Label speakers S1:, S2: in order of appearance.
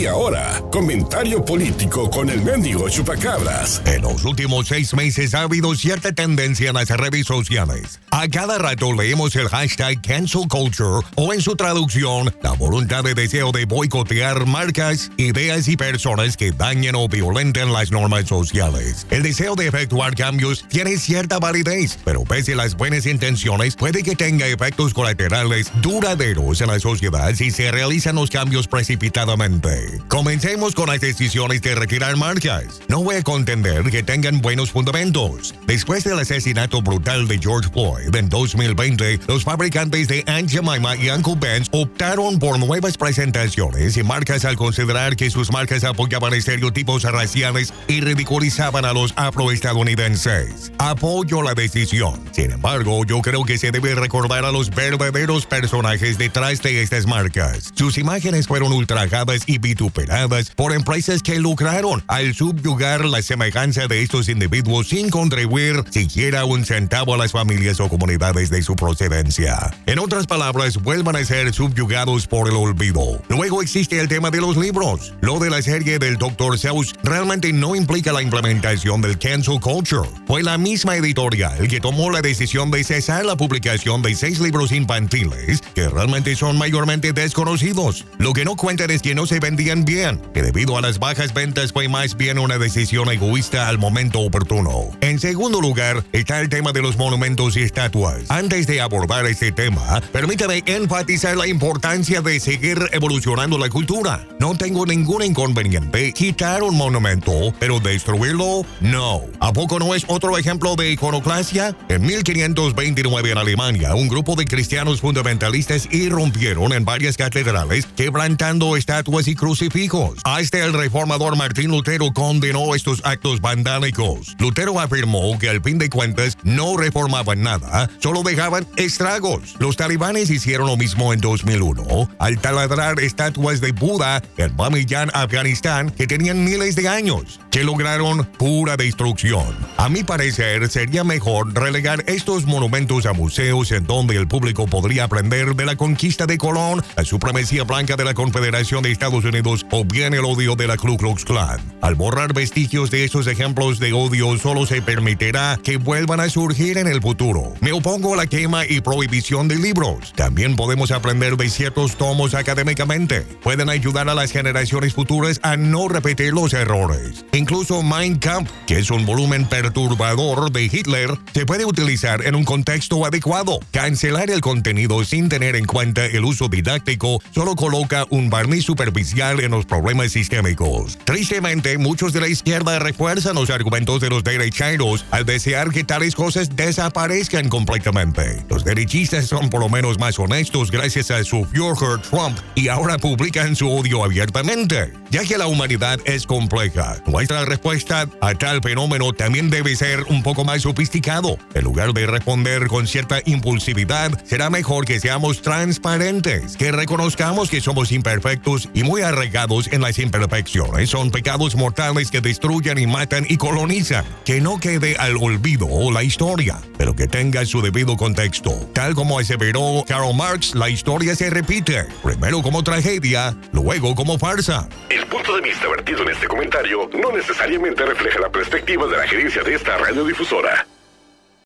S1: Y ahora, comentario político con el mendigo chupacabras.
S2: En los últimos seis meses ha habido cierta tendencia en las redes sociales. A cada rato leemos el hashtag cancel culture o en su traducción, la voluntad de deseo de boicotear marcas, ideas y personas que dañen o violenten las normas sociales. El deseo de efectuar cambios tiene cierta validez, pero pese a las buenas intenciones, puede que tenga efectos colaterales duraderos en la sociedad si se realizan los cambios precipitadamente. Comencemos con las decisiones de retirar marcas. No voy a contender que tengan buenos fundamentos. Después del asesinato brutal de George Floyd en 2020, los fabricantes de Aunt Jemima y Uncle Ben's optaron por nuevas presentaciones y marcas al considerar que sus marcas apoyaban estereotipos raciales y ridiculizaban a los afroestadounidenses. Apoyo la decisión. Sin embargo, yo creo que se debe recordar a los verdaderos personajes detrás de estas marcas. Sus imágenes fueron ultrajadas y vituperadas por empresas que lucraron al subyugar la semejanza de estos individuos sin contribuir siquiera un centavo a las familias o comunidades de su procedencia. En otras palabras, vuelvan a ser subyugados por el olvido. Luego existe el tema de los libros. Lo de la serie del Dr. Seuss realmente no implica la implementación del cancel culture. Fue la misma editorial que tomó la decisión de cesar la publicación de seis libros infantiles que realmente son mayormente desconocidos. Lo que no cuentan es que no se vendían bien, que debido a las bajas ventas fue más bien una decisión egoísta al momento oportuno. En segundo lugar, está el tema de los monumentos y estatuas. Antes de abordar este tema, permítame enfatizar la importancia de seguir evolucionando la cultura. No tengo ningún inconveniente quitar un monumento, pero destruirlo, no. ¿A poco no es otro ejemplo de iconoclasia? En 1529 en Alemania, un grupo de cristianos fundamentalistas irrumpieron en varias catedrales, quebrantando estatuas y crucifijos. Hasta el reformador Martín Lutero condenó estos actos vandálicos. Lutero afirmó que al fin de cuentas no reformaban nada, solo dejaban estragos. Los talibanes hicieron lo mismo en 2001 al taladrar estatuas de Buda en Bamiyan, Afganistán, que tenían miles de años, que lograron pura destrucción. A mi parecer, sería mejor relegar estos monumentos a museos en donde el público podría aprender de la conquista de Colón, la supremacía blanca de la Confederación de Estados Unidos o bien el odio de la Ku Klux Klan. Al borrar vestigios de estos ejemplos de odio, solo se permitirá que vuelvan a surgir en el futuro. Me opongo a la quema y prohibición de libros. También podemos aprender de ciertos tomos académicamente. Pueden ayudar a las generaciones futuras a no repetir los errores. Incluso Mein Kampf, que es un volumen perturbador de Hitler, se puede utilizar en un contexto adecuado. Cancelar el contenido sin tener en cuenta el uso didáctico solo coloca un barniz superficial en los problemas sistémicos. Tristemente, muchos de la izquierda refuerzan los argumentos de los derecheros al desear que tales cosas desaparezcan completamente. Los derechistas son por lo menos más honestos gracias a su Führer Trump y ahora publican su odio abiertamente. Ya que la humanidad es compleja, nuestra respuesta a tal fenómeno también debe ser un poco más sofisticado. En lugar de responder con cierta impulsividad, será mejor que seamos transparentes, que reconozcamos que somos imperfectos y muy en las imperfecciones. Son pecados mortales que destruyen y matan y colonizan. Que no quede al olvido la historia, pero que tenga su debido contexto. Tal como aseveró Karl Marx, la historia se repite, primero como tragedia, luego como farsa.
S1: El punto de vista vertido en este comentario no necesariamente refleja la perspectiva de la gerencia de esta radiodifusora.